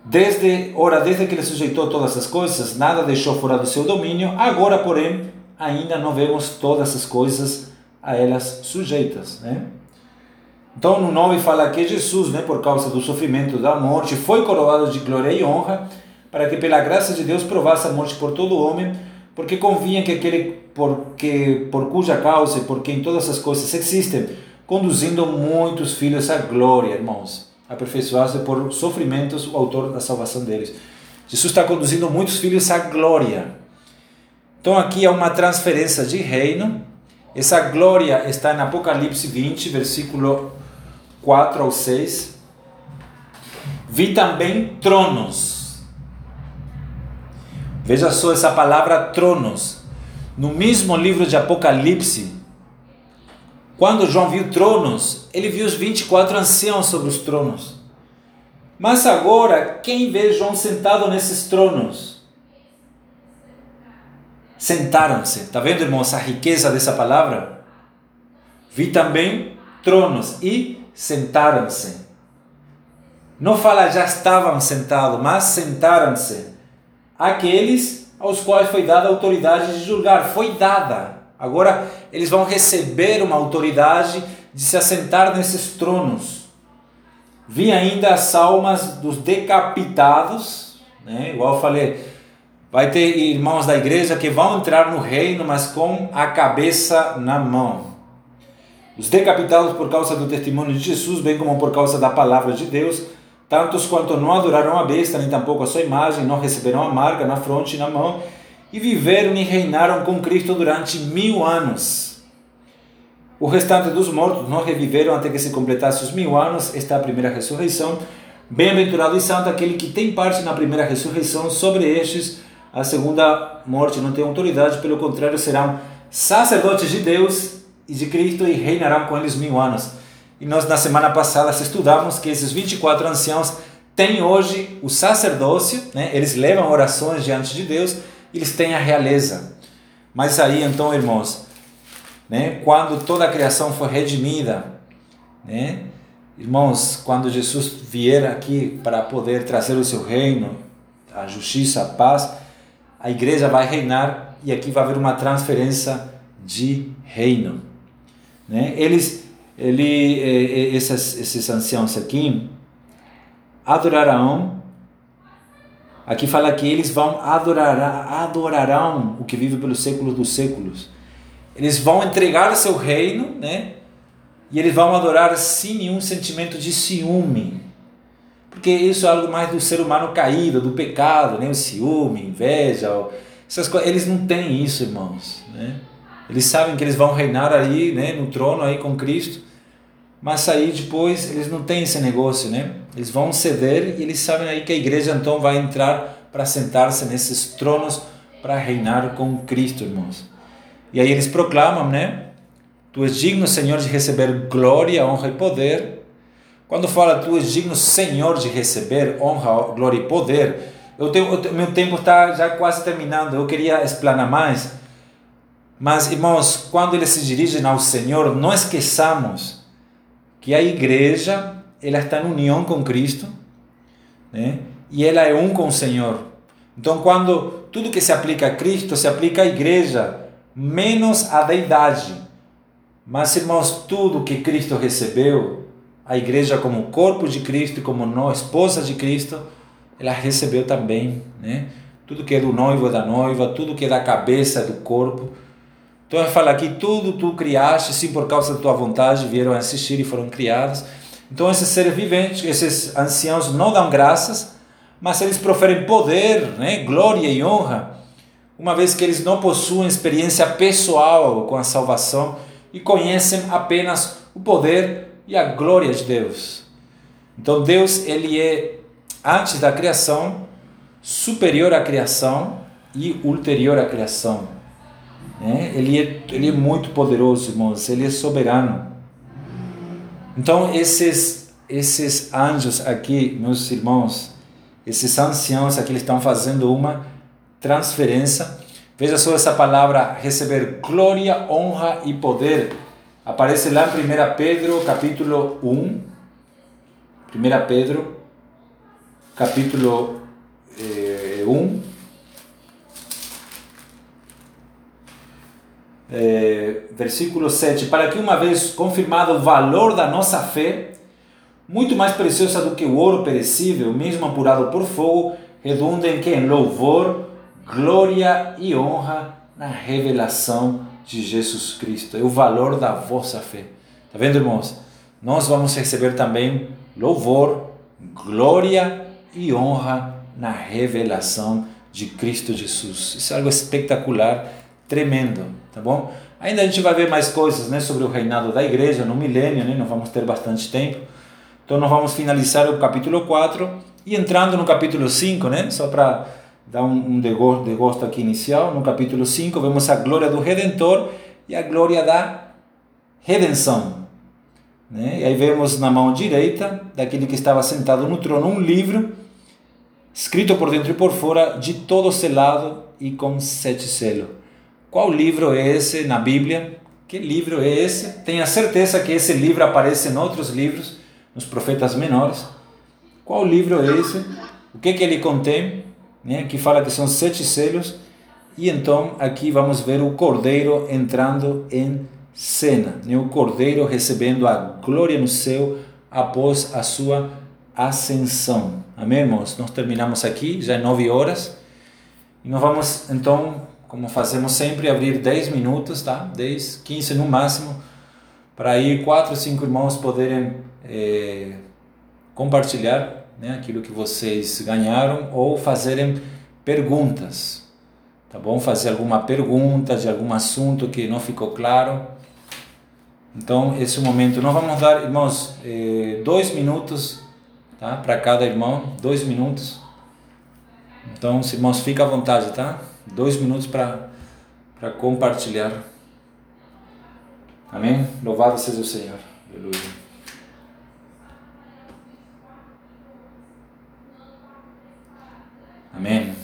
Desde, ora, desde que ele sujeitou todas as coisas, nada deixou fora do seu domínio. Agora, porém, ainda não vemos todas as coisas a elas sujeitas, né? Então, no 9 fala que Jesus, né, por causa do sofrimento da morte, foi coroado de glória e honra, para que pela graça de Deus provasse a morte por todo homem, porque convinha que aquele porque por cuja causa e por quem todas as coisas existem, conduzindo muitos filhos à glória, irmãos, aperfeiçoados por sofrimentos, o autor da salvação deles. Jesus está conduzindo muitos filhos à glória. Então aqui é uma transferência de reino. Essa glória está em Apocalipse 20, versículo 4 ao 6. Vi também tronos. Veja só essa palavra tronos. No mesmo livro de Apocalipse, quando João viu tronos, ele viu os 24 anciãos sobre os tronos. Mas agora, quem vê João sentado nesses tronos? Sentaram-se. Está vendo, irmãos, a riqueza dessa palavra? Vi também tronos e sentaram-se. Não fala já estavam sentados, mas sentaram-se. Aqueles aos quais foi dada a autoridade de julgar. Foi dada. Agora eles vão receber uma autoridade de se assentar nesses tronos. Vi ainda as almas dos decapitados, né? igual eu falei, vai ter irmãos da igreja que vão entrar no reino, mas com a cabeça na mão. Os decapitados por causa do testemunho de Jesus, bem como por causa da palavra de Deus, tantos quanto não adoraram a besta, nem tampouco a sua imagem, não receberam a marca na fronte e na mão, e viveram e reinaram com Cristo durante mil anos. O restante dos mortos não reviveram até que se completasse os mil anos, esta é a primeira ressurreição. Bem-aventurado e santo aquele que tem parte na primeira ressurreição, sobre estes a segunda morte não tem autoridade, pelo contrário, serão sacerdotes de Deus de Cristo e reinarão com eles mil anos. E nós, na semana passada, estudamos que esses 24 anciãos têm hoje o sacerdócio, né? eles levam orações diante de Deus, eles têm a realeza. Mas aí, então, irmãos, né? quando toda a criação foi redimida, né? irmãos, quando Jesus vier aqui para poder trazer o seu reino, a justiça, a paz, a igreja vai reinar e aqui vai haver uma transferência de reino. Né? Eles ele, eh, eh, esses, esses anciãos aqui adorarão. Aqui fala que eles vão adorar, adorarão o que vive pelos séculos dos séculos. Eles vão entregar seu reino, né? E eles vão adorar sem nenhum sentimento de ciúme. Porque isso é algo mais do ser humano caído, do pecado, né? O ciúme, inveja, essas coisas. Eles não têm isso, irmãos, né? Eles sabem que eles vão reinar aí, né, no trono aí com Cristo. Mas aí depois eles não têm esse negócio, né? Eles vão ceder e eles sabem aí que a igreja então vai entrar para sentar-se nesses tronos para reinar com Cristo, irmãos. E aí eles proclamam, né? Tu és digno, Senhor, de receber glória, honra e poder. Quando fala tu és digno, Senhor, de receber honra, glória e poder, eu tenho, eu, meu tempo está já quase terminando. Eu queria explanar mais, mas irmãos, quando eles se dirigem ao Senhor, não esqueçamos que a igreja ela está em união com Cristo, né? E ela é um com o Senhor. Então, quando tudo que se aplica a Cristo se aplica à igreja, menos à deidade. Mas, irmãos, tudo que Cristo recebeu, a igreja como corpo de Cristo como nós, esposa de Cristo, ela recebeu também, né? Tudo que é do noivo da noiva, tudo que é da cabeça do corpo, então ele fala aqui, tudo tu criaste, sim, por causa da tua vontade, vieram assistir e foram criados. Então esses seres viventes, esses anciãos não dão graças, mas eles proferem poder, né, glória e honra, uma vez que eles não possuem experiência pessoal com a salvação e conhecem apenas o poder e a glória de Deus. Então Deus, ele é antes da criação, superior à criação e ulterior à criação. Né? Ele, é, ele é muito poderoso, irmãos, ele é soberano. Então, esses, esses anjos aqui, meus irmãos, esses anciãos aqui, eles estão fazendo uma transferência. Veja só essa palavra, receber glória, honra e poder. Aparece lá em 1 Pedro, capítulo 1. 1 Pedro, capítulo eh, 1 é, versículo 7, para que uma vez confirmado o valor da nossa fé, muito mais preciosa do que o ouro perecível, mesmo apurado por fogo, redunda em que? Em louvor, glória e honra na revelação de Jesus Cristo. É o valor da vossa fé. Está vendo, irmãos? Nós vamos receber também louvor, glória e honra na revelação de Cristo Jesus. Isso é algo espetacular tremendo, tá bom? Ainda a gente vai ver mais coisas, né, sobre o reinado da igreja no milênio, né? Nós vamos ter bastante tempo. Então nós vamos finalizar o capítulo 4 E entrando no capítulo 5, né? Só para dar um, um degosto aqui inicial, no capítulo 5 vemos a glória do Redentor e a glória da redenção. Né? E aí vemos na mão direita daquele que estava sentado no trono um livro escrito por dentro e por fora, de todo selado e com sete selos. Qual livro é esse na Bíblia? Que livro é esse? Tenha certeza que esse livro aparece em outros livros, nos profetas menores. Qual livro é esse? O que, que ele contém? Né? Que fala que são sete selos. E então aqui vamos ver o cordeiro entrando em cena. Né? O cordeiro recebendo a glória no céu após a sua ascensão. Amém, irmãos? Nós terminamos aqui, já é nove horas. E nós vamos então como fazemos sempre, abrir 10 minutos, tá? 10, 15 no máximo, para aí quatro, cinco irmãos poderem é, compartilhar né, aquilo que vocês ganharam ou fazerem perguntas, tá bom? Fazer alguma pergunta de algum assunto que não ficou claro. Então, esse momento. Nós vamos dar, irmãos, é, dois minutos tá? para cada irmão, dois minutos. Então, os irmãos, fiquem à vontade, tá? Dois minutos para compartilhar. Amém? Louvado seja o Senhor. Aleluia. Amém.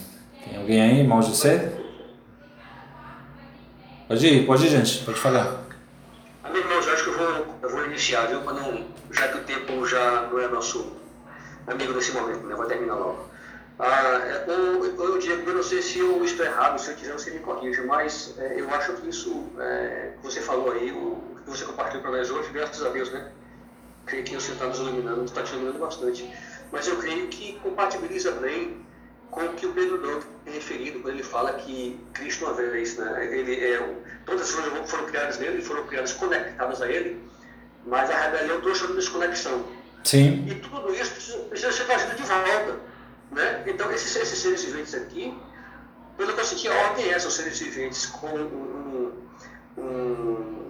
Tem alguém aí, irmão José? Pode ir, pode ir, gente, pode falar. Amém, irmãos, acho que eu vou, eu vou iniciar, viu? Não, já que o tempo já não é nosso amigo nesse momento, né? Vou terminar logo. Ah, ou, eu Diego, eu não sei se eu estou errado, se eu quiser você me corrija, mas é, eu acho que isso é, que você falou aí, o que você compartilhou para nós hoje, graças a Deus, né? Creio que você está nos iluminando, está te iluminando bastante. Mas eu creio que compatibiliza bem com o que o Pedro Doutor tem referido quando ele fala que Cristo uma vez, né? Ele é, todas as coisas foram criadas nele, foram criadas conectadas a ele, mas a rebelião trouxe uma desconexão. Sim. E tudo isso precisa, precisa ser trazido de volta. Né? Então, esses, esses seres viventes aqui, pelo que eu senti, a ordem é os seres viventes com um, um, um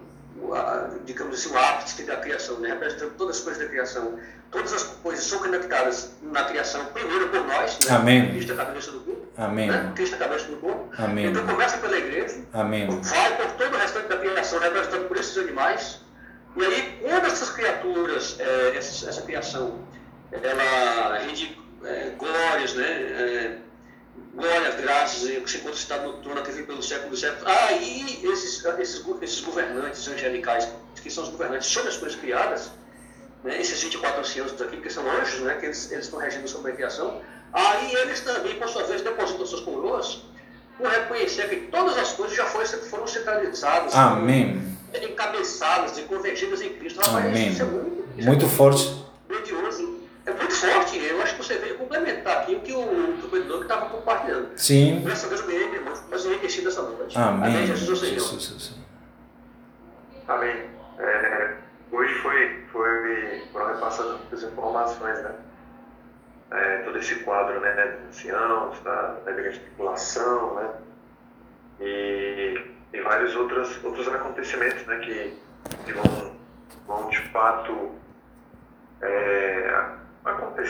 digamos assim, o ápice da criação, né? representando todas as coisas da criação. Todas as coisas são conectadas na criação, primeiro por nós, né? Amém. Cristo é a cabeça do corpo. Amém. Né? Cristo é a cabeça do corpo. Amém. Então começa pela igreja, Amém. vai por todo o restante da criação, representado por esses animais. E aí, quando essas criaturas, é, essa, essa criação, ela rende é, glórias, né? É, glórias, graças, você encontra citado no trono que pelo século dos séculos. Aí esses, esses, esses governantes angelicais, que são os governantes sobre as coisas criadas, né, esses 24 anciãos aqui, que são anjos, né, que eles, eles estão regindo sobre a criação, aí eles também, por sua vez, depositam suas coroas por reconhecer que todas as coisas já foram, foram centralizadas, Amém. encabeçadas e convergidas em Cristo. Amém. Isso é muito, isso muito é forte. Grandioso é muito forte. Eu acho que você veio complementar aqui o que o, o Pedro estava compartilhando. Sim. Graças a Deus, eu ganhei mas enriquecido essa noite. Amém. Amém. Jesus, Senhor. Jesus, Amém. É, hoje foi, foi, foram repassadas as informações, né? É, todo esse quadro né, dos anciãos, da, da grande tripulação, né? E, e vários outros, outros acontecimentos né, que, que vão, vão de fato é, acontecer